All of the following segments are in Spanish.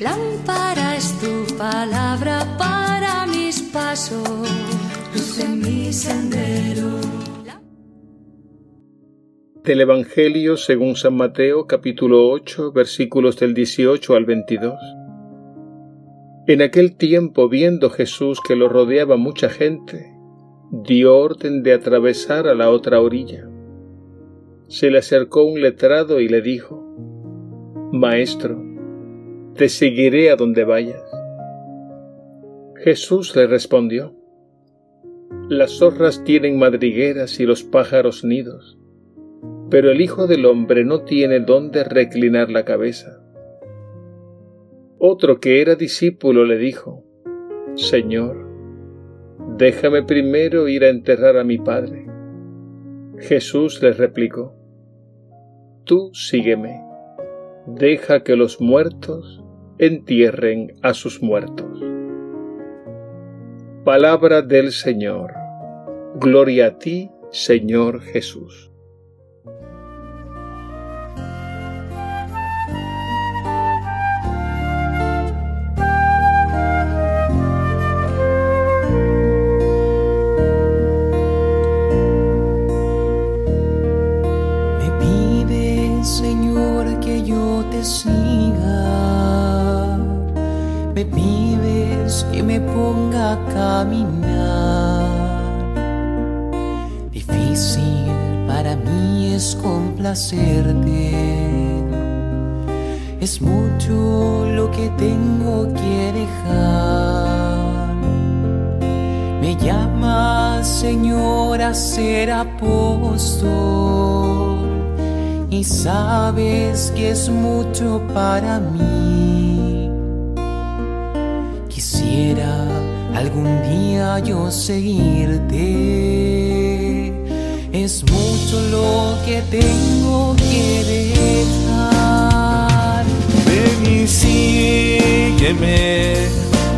Lámpara es tu palabra para mis pasos, luz en mi sendero. Del Evangelio según San Mateo capítulo 8 versículos del 18 al 22. En aquel tiempo, viendo Jesús que lo rodeaba mucha gente, dio orden de atravesar a la otra orilla. Se le acercó un letrado y le dijo, Maestro, te seguiré a donde vayas. Jesús le respondió, Las zorras tienen madrigueras y los pájaros nidos, pero el Hijo del Hombre no tiene dónde reclinar la cabeza. Otro que era discípulo le dijo, Señor, déjame primero ir a enterrar a mi Padre. Jesús le replicó, Tú sígueme, deja que los muertos entierren a sus muertos. Palabra del Señor. Gloria a ti, Señor Jesús. Caminar. Difícil para mí es complacerte. Es mucho lo que tengo que dejar. Me llama Señor a ser apóstol y sabes que es mucho para mí Quisiera algún día yo seguirte. Es mucho lo que tengo que dejar. Ven y sígueme,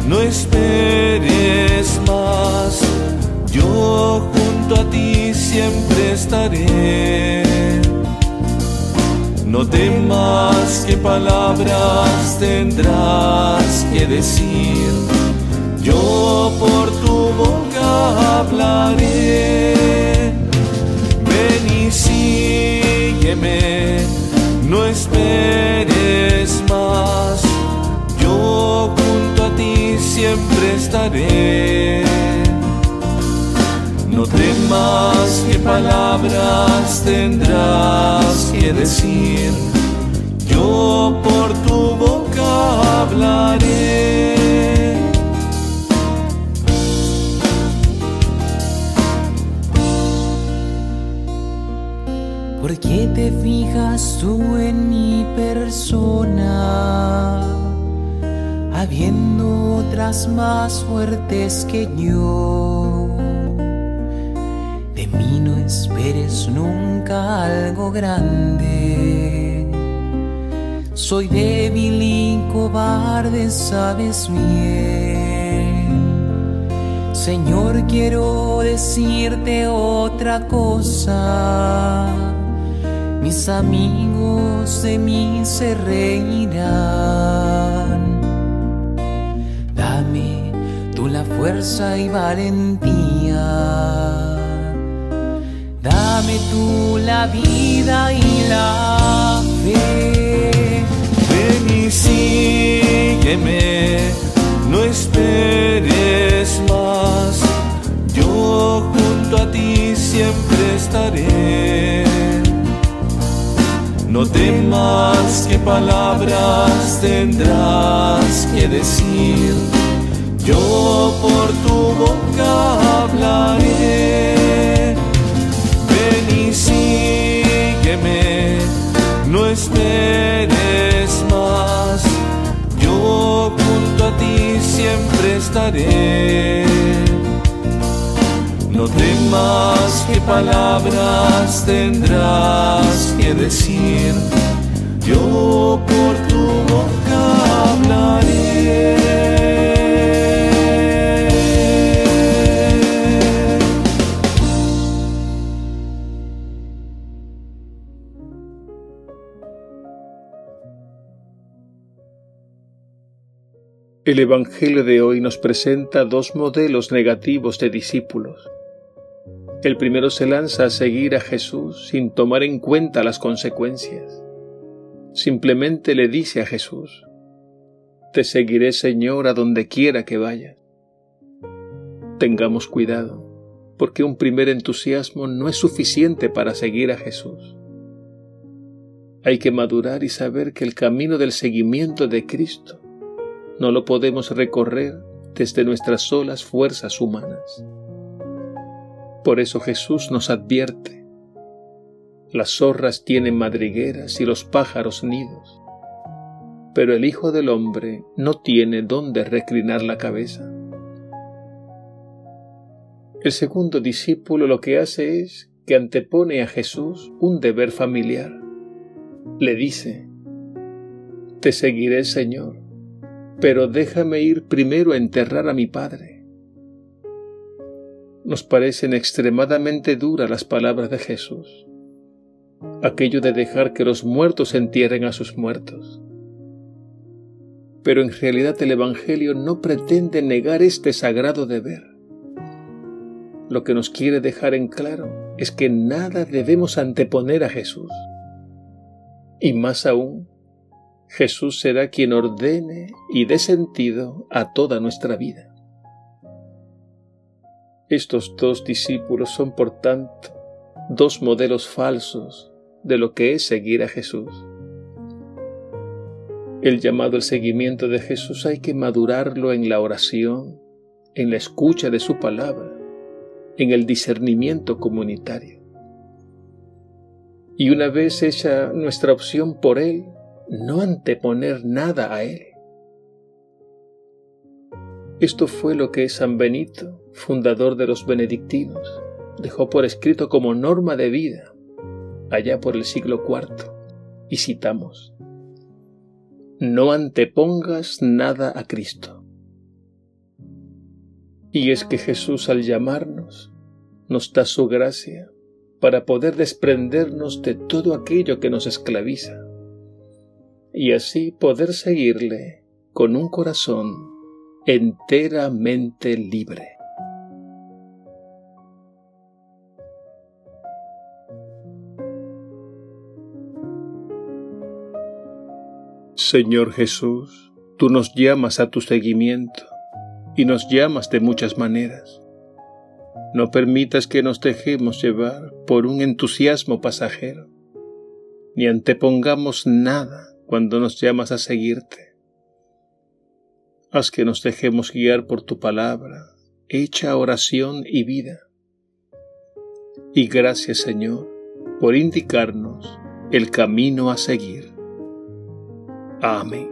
no esperes más. Yo junto a ti siempre estaré. No temas que palabras tendrás que decir yo por tu boca hablaré. Ven y sígueme, no esperes más. Yo junto a ti siempre estaré. No temas que palabras tendrás que decir. Yo por tu boca hablaré. ¿Por qué te fijas tú en mi persona, habiendo otras más fuertes que yo? De mí no esperes nunca algo grande. Soy débil y cobarde, sabes bien. Señor, quiero decirte otra cosa mis amigos de mí se reirán. Dame tú la fuerza y valentía. Dame tú la vida y la fe. Ven y sígueme, no esperes palabras tendrás que decir, yo por tu boca hablaré. Ven y sígueme, no esperes más, yo junto a ti siempre estaré. No temas que palabras tendrás que decir, yo por tu. El Evangelio de hoy nos presenta dos modelos negativos de discípulos. El primero se lanza a seguir a Jesús sin tomar en cuenta las consecuencias. Simplemente le dice a Jesús, Te seguiré Señor a donde quiera que vayas. Tengamos cuidado, porque un primer entusiasmo no es suficiente para seguir a Jesús. Hay que madurar y saber que el camino del seguimiento de Cristo no lo podemos recorrer desde nuestras solas fuerzas humanas. Por eso Jesús nos advierte, las zorras tienen madrigueras y los pájaros nidos, pero el Hijo del Hombre no tiene dónde reclinar la cabeza. El segundo discípulo lo que hace es que antepone a Jesús un deber familiar. Le dice, Te seguiré, Señor, pero déjame ir primero a enterrar a mi padre. Nos parecen extremadamente duras las palabras de Jesús, aquello de dejar que los muertos entierren a sus muertos. Pero en realidad el Evangelio no pretende negar este sagrado deber. Lo que nos quiere dejar en claro es que nada debemos anteponer a Jesús. Y más aún, Jesús será quien ordene y dé sentido a toda nuestra vida. Estos dos discípulos son, por tanto, dos modelos falsos de lo que es seguir a Jesús. El llamado al seguimiento de Jesús hay que madurarlo en la oración, en la escucha de su palabra, en el discernimiento comunitario. Y una vez hecha nuestra opción por Él, no anteponer nada a Él. Esto fue lo que San Benito, fundador de los benedictinos, dejó por escrito como norma de vida allá por el siglo IV, y citamos, No antepongas nada a Cristo. Y es que Jesús al llamarnos nos da su gracia para poder desprendernos de todo aquello que nos esclaviza y así poder seguirle con un corazón enteramente libre. Señor Jesús, tú nos llamas a tu seguimiento y nos llamas de muchas maneras. No permitas que nos dejemos llevar por un entusiasmo pasajero, ni antepongamos nada cuando nos llamas a seguirte. Haz que nos dejemos guiar por tu palabra, hecha oración y vida. Y gracias Señor por indicarnos el camino a seguir. Amém.